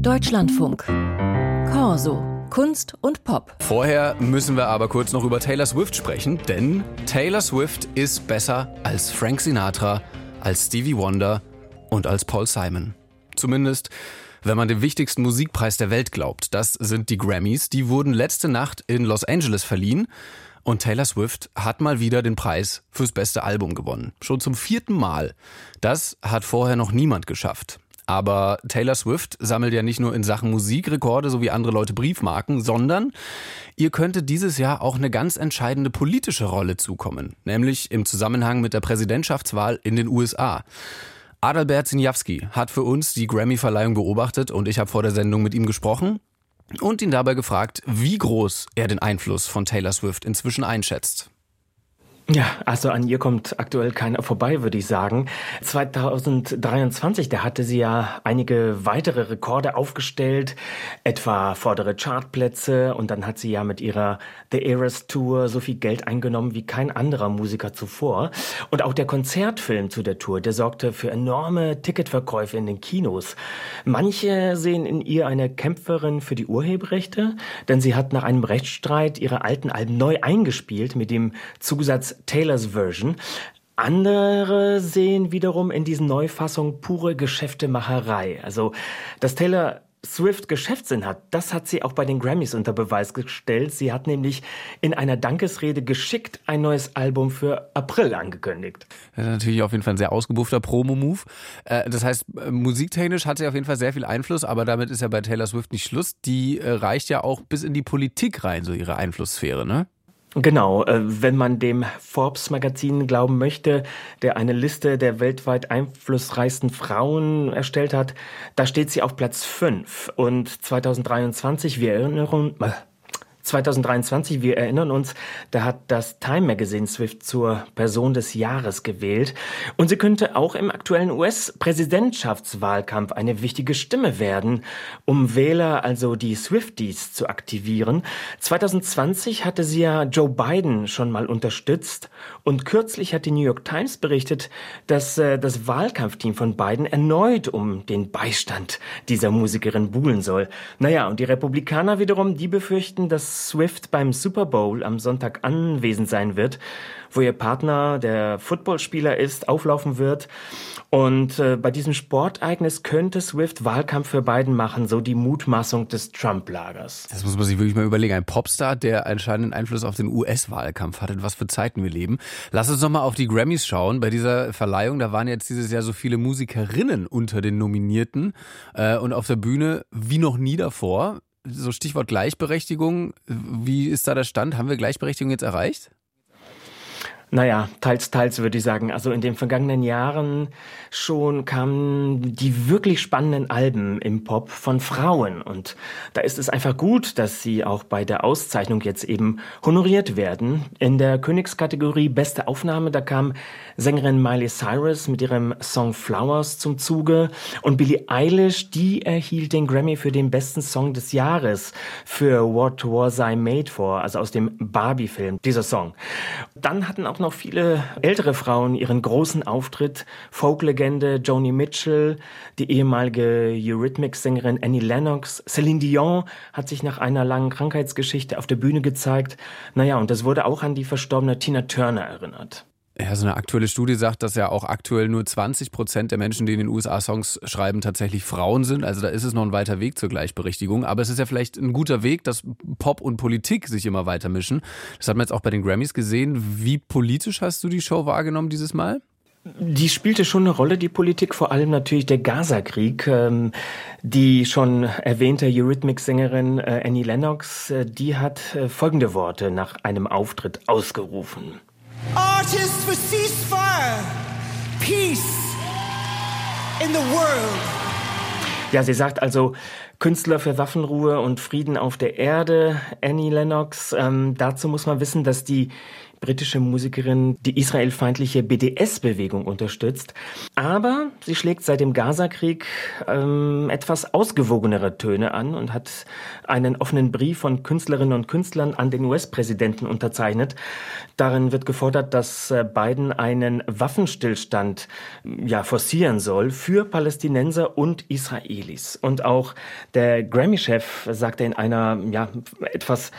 Deutschlandfunk. Corso. Kunst und Pop. Vorher müssen wir aber kurz noch über Taylor Swift sprechen, denn Taylor Swift ist besser als Frank Sinatra, als Stevie Wonder und als Paul Simon. Zumindest, wenn man dem wichtigsten Musikpreis der Welt glaubt. Das sind die Grammys. Die wurden letzte Nacht in Los Angeles verliehen. Und Taylor Swift hat mal wieder den Preis fürs beste Album gewonnen. Schon zum vierten Mal. Das hat vorher noch niemand geschafft. Aber Taylor Swift sammelt ja nicht nur in Sachen Musik Rekorde, so wie andere Leute Briefmarken, sondern ihr könnte dieses Jahr auch eine ganz entscheidende politische Rolle zukommen, nämlich im Zusammenhang mit der Präsidentschaftswahl in den USA. Adalbert Sinjawski hat für uns die Grammy-Verleihung beobachtet und ich habe vor der Sendung mit ihm gesprochen und ihn dabei gefragt, wie groß er den Einfluss von Taylor Swift inzwischen einschätzt. Ja, also an ihr kommt aktuell keiner vorbei, würde ich sagen. 2023, da hatte sie ja einige weitere Rekorde aufgestellt, etwa vordere Chartplätze und dann hat sie ja mit ihrer The Eras Tour so viel Geld eingenommen wie kein anderer Musiker zuvor. Und auch der Konzertfilm zu der Tour, der sorgte für enorme Ticketverkäufe in den Kinos. Manche sehen in ihr eine Kämpferin für die Urheberrechte, denn sie hat nach einem Rechtsstreit ihre alten Alben neu eingespielt mit dem Zusatz Taylors Version. Andere sehen wiederum in diesen Neufassungen pure Geschäftemacherei. Also, dass Taylor Swift Geschäftssinn hat, das hat sie auch bei den Grammys unter Beweis gestellt. Sie hat nämlich in einer Dankesrede geschickt ein neues Album für April angekündigt. Das ist natürlich auf jeden Fall ein sehr ausgebuffter Promo-Move. Äh, das heißt, äh, musiktechnisch hat sie auf jeden Fall sehr viel Einfluss, aber damit ist ja bei Taylor Swift nicht Schluss. Die äh, reicht ja auch bis in die Politik rein, so ihre Einflusssphäre, ne? Genau, äh, wenn man dem Forbes-Magazin glauben möchte, der eine Liste der weltweit einflussreichsten Frauen erstellt hat, da steht sie auf Platz 5. Und 2023, wir erinnern, 2023, wir erinnern uns, da hat das Time Magazine Swift zur Person des Jahres gewählt. Und sie könnte auch im aktuellen US-Präsidentschaftswahlkampf eine wichtige Stimme werden, um Wähler, also die Swifties, zu aktivieren. 2020 hatte sie ja Joe Biden schon mal unterstützt. Und kürzlich hat die New York Times berichtet, dass äh, das Wahlkampfteam von Biden erneut um den Beistand dieser Musikerin buhlen soll. Naja, und die Republikaner wiederum, die befürchten, dass Swift beim Super Bowl am Sonntag anwesend sein wird, wo ihr Partner, der Footballspieler ist, auflaufen wird. Und äh, bei diesem Sportereignis könnte Swift Wahlkampf für Biden machen, so die Mutmaßung des Trump-Lagers. Das muss man sich wirklich mal überlegen. Ein Popstar, der anscheinend Einfluss auf den US-Wahlkampf hat. In was für Zeiten wir leben. Lass uns noch mal auf die Grammys schauen. Bei dieser Verleihung, da waren jetzt dieses Jahr so viele Musikerinnen unter den Nominierten äh, und auf der Bühne wie noch nie davor so Stichwort Gleichberechtigung. Wie ist da der Stand? Haben wir Gleichberechtigung jetzt erreicht? Naja, teils, teils würde ich sagen. Also in den vergangenen Jahren schon kamen die wirklich spannenden Alben im Pop von Frauen. Und da ist es einfach gut, dass sie auch bei der Auszeichnung jetzt eben honoriert werden. In der Königskategorie Beste Aufnahme, da kam Sängerin Miley Cyrus mit ihrem Song Flowers zum Zuge. Und Billie Eilish, die erhielt den Grammy für den besten Song des Jahres für What Was I Made For, also aus dem Barbie-Film, dieser Song. Dann hatten auch noch viele ältere Frauen ihren großen Auftritt. Folklegende Joni Mitchell, die ehemalige Eurythmics-Sängerin Annie Lennox, Celine Dion hat sich nach einer langen Krankheitsgeschichte auf der Bühne gezeigt. Naja, und das wurde auch an die verstorbene Tina Turner erinnert. Ja, so eine aktuelle Studie sagt, dass ja auch aktuell nur 20 Prozent der Menschen, die in den USA Songs schreiben, tatsächlich Frauen sind. Also da ist es noch ein weiter Weg zur Gleichberechtigung. Aber es ist ja vielleicht ein guter Weg, dass Pop und Politik sich immer weiter mischen. Das hat man jetzt auch bei den Grammys gesehen. Wie politisch hast du die Show wahrgenommen dieses Mal? Die spielte schon eine Rolle, die Politik, vor allem natürlich der Gaza-Krieg. Ähm, die schon erwähnte Eurythmics-Sängerin äh, Annie Lennox, äh, die hat äh, folgende Worte nach einem Auftritt ausgerufen. Artists for ceasefire, peace in the world. Ja, sie sagt also Künstler für Waffenruhe und Frieden auf der Erde, Annie Lennox. Ähm, dazu muss man wissen, dass die britische Musikerin die israelfeindliche BDS-Bewegung unterstützt. Aber sie schlägt seit dem Gaza-Krieg ähm, etwas ausgewogenere Töne an und hat einen offenen Brief von Künstlerinnen und Künstlern an den US-Präsidenten unterzeichnet. Darin wird gefordert, dass äh, Biden einen Waffenstillstand ja, forcieren soll für Palästinenser und Israelis. Und auch der Grammy-Chef sagte in einer ja, etwas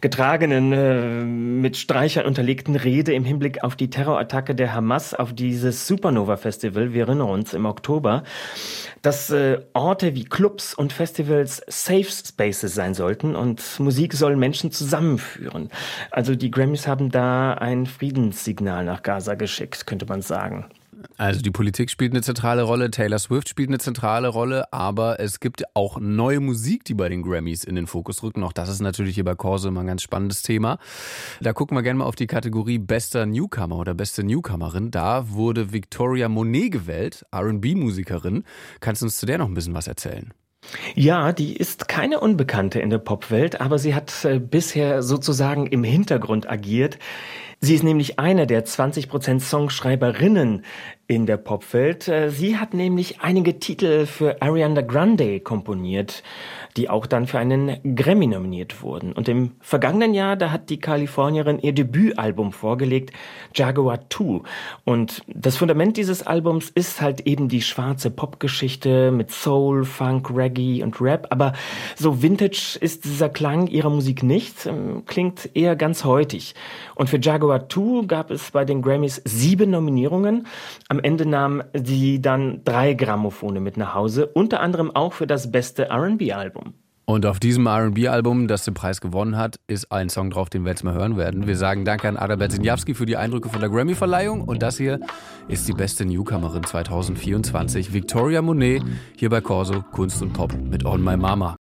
getragenen, äh, mit Streichern unterlegten Rede im Hinblick auf die Terrorattacke der Hamas auf dieses Supernova-Festival, wir erinnern uns, im Oktober, dass äh, Orte wie Clubs und Festivals Safe Spaces sein sollten und Musik soll Menschen zusammenführen. Also die Grammys haben da ein Friedenssignal nach Gaza geschickt, könnte man sagen. Also die Politik spielt eine zentrale Rolle, Taylor Swift spielt eine zentrale Rolle, aber es gibt auch neue Musik, die bei den Grammys in den Fokus rücken. Auch das ist natürlich hier bei Corso immer ein ganz spannendes Thema. Da gucken wir gerne mal auf die Kategorie bester Newcomer oder beste Newcomerin. Da wurde Victoria Monet gewählt, R&B-Musikerin. Kannst du uns zu der noch ein bisschen was erzählen? Ja, die ist keine Unbekannte in der Popwelt, aber sie hat äh, bisher sozusagen im Hintergrund agiert. Sie ist nämlich eine der 20 Prozent Songschreiberinnen in der Popwelt. Äh, sie hat nämlich einige Titel für Ariana Grande komponiert, die auch dann für einen Grammy nominiert wurden. Und im vergangenen Jahr, da hat die Kalifornierin ihr Debütalbum vorgelegt, Jaguar 2. Und das Fundament dieses Albums ist halt eben die schwarze Popgeschichte mit Soul, Funk, Reggae und Rap. Aber so vintage ist dieser Klang ihrer Musik nicht, ähm, klingt eher ganz heutig. Und für Jaguar 2 gab es bei den Grammys sieben Nominierungen. Am Ende nahm sie dann drei Grammophone mit nach Hause, unter anderem auch für das beste RB-Album. Und auf diesem RB-Album, das den Preis gewonnen hat, ist ein Song drauf, den wir jetzt mal hören werden. Wir sagen Danke an Adalbert Sinjawski für die Eindrücke von der Grammy-Verleihung. Und das hier ist die beste Newcomerin 2024, Victoria Monet, hier bei Corso Kunst und Pop mit On My Mama.